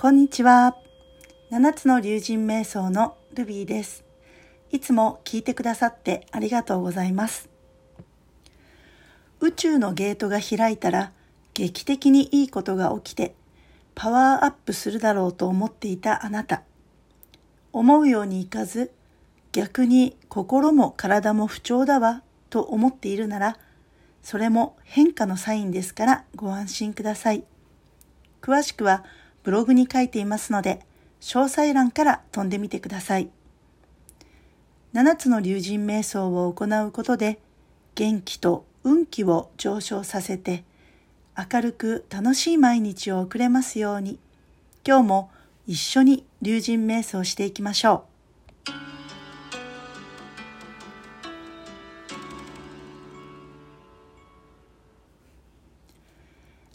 こんにちは。七つの竜神瞑想のルビーです。いつも聞いてくださってありがとうございます。宇宙のゲートが開いたら劇的にいいことが起きてパワーアップするだろうと思っていたあなた。思うようにいかず逆に心も体も不調だわと思っているならそれも変化のサインですからご安心ください。詳しくはブログに書いていますので、詳細欄から飛んでみてください。7つの竜神瞑想を行うことで、元気と運気を上昇させて、明るく楽しい毎日を送れますように、今日も一緒に竜神瞑想していきましょう。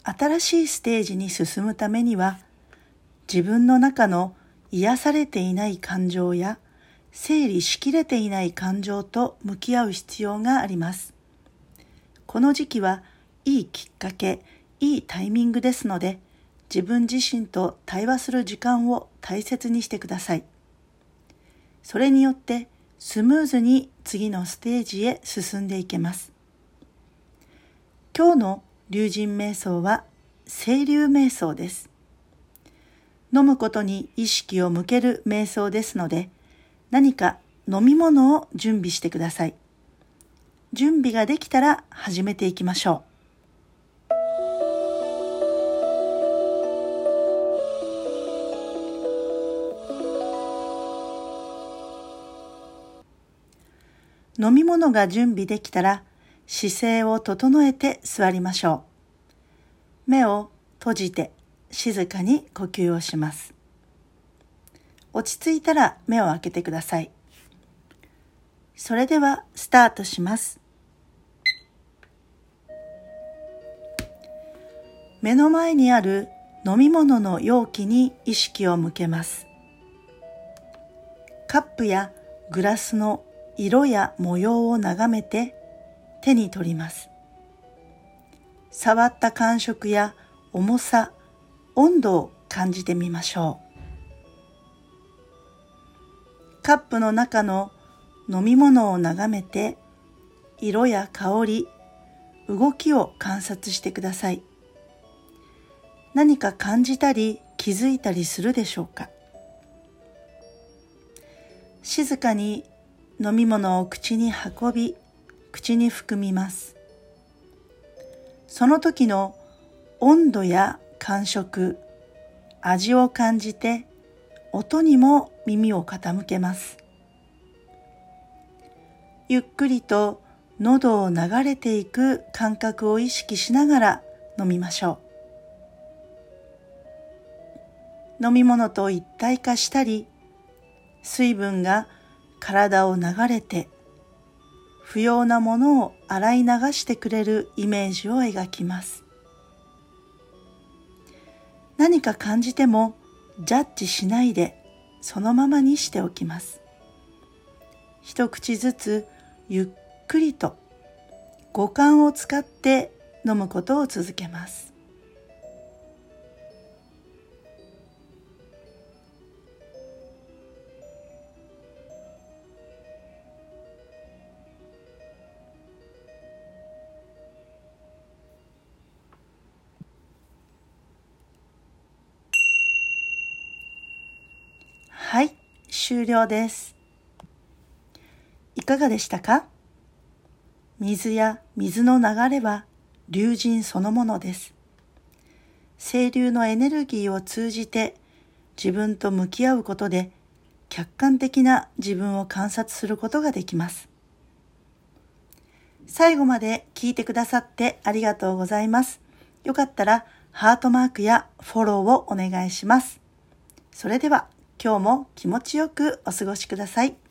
新しいステージに進むためには自分の中の癒されていない感情や整理しきれていない感情と向き合う必要があります。この時期はいいきっかけ、いいタイミングですので自分自身と対話する時間を大切にしてください。それによってスムーズに次のステージへ進んでいけます。今日の龍神瞑想は清流瞑想です。飲むことに意識を向ける瞑想ですので、何か飲み物を準備してください。準備ができたら始めていきましょう。飲み物が準備できたら姿勢を整えて座りましょう。目を閉じて静かに呼吸をします。落ち着いたら目を開けてください。それではスタートします。目の前にある飲み物の容器に意識を向けます。カップやグラスの色や模様を眺めて手に取ります。触った感触や重さ、温度を感じてみましょう。カップの中の飲み物を眺めて色や香り、動きを観察してください。何か感じたり気づいたりするでしょうか？静かに飲み物を口に運び口に含みます。その時の温度や感触、味を感じて音にも耳を傾けます。ゆっくりと喉を流れていく感覚を意識しながら飲みましょう。飲み物と一体化したり、水分が体を流れて不要なものを洗い流してくれるイメージを描きます。何か感じてもジャッジしないでそのままにしておきます。一口ずつゆっくりと五感を使って飲むことを続けます。はい、終了です。いかがでしたか？水や水の流れは流神そのものです。清流のエネルギーを通じて自分と向き合うことで客観的な自分を観察することができます。最後まで聞いてくださってありがとうございます。よかったらハートマークやフォローをお願いします。それでは今日も気持ちよくお過ごしください。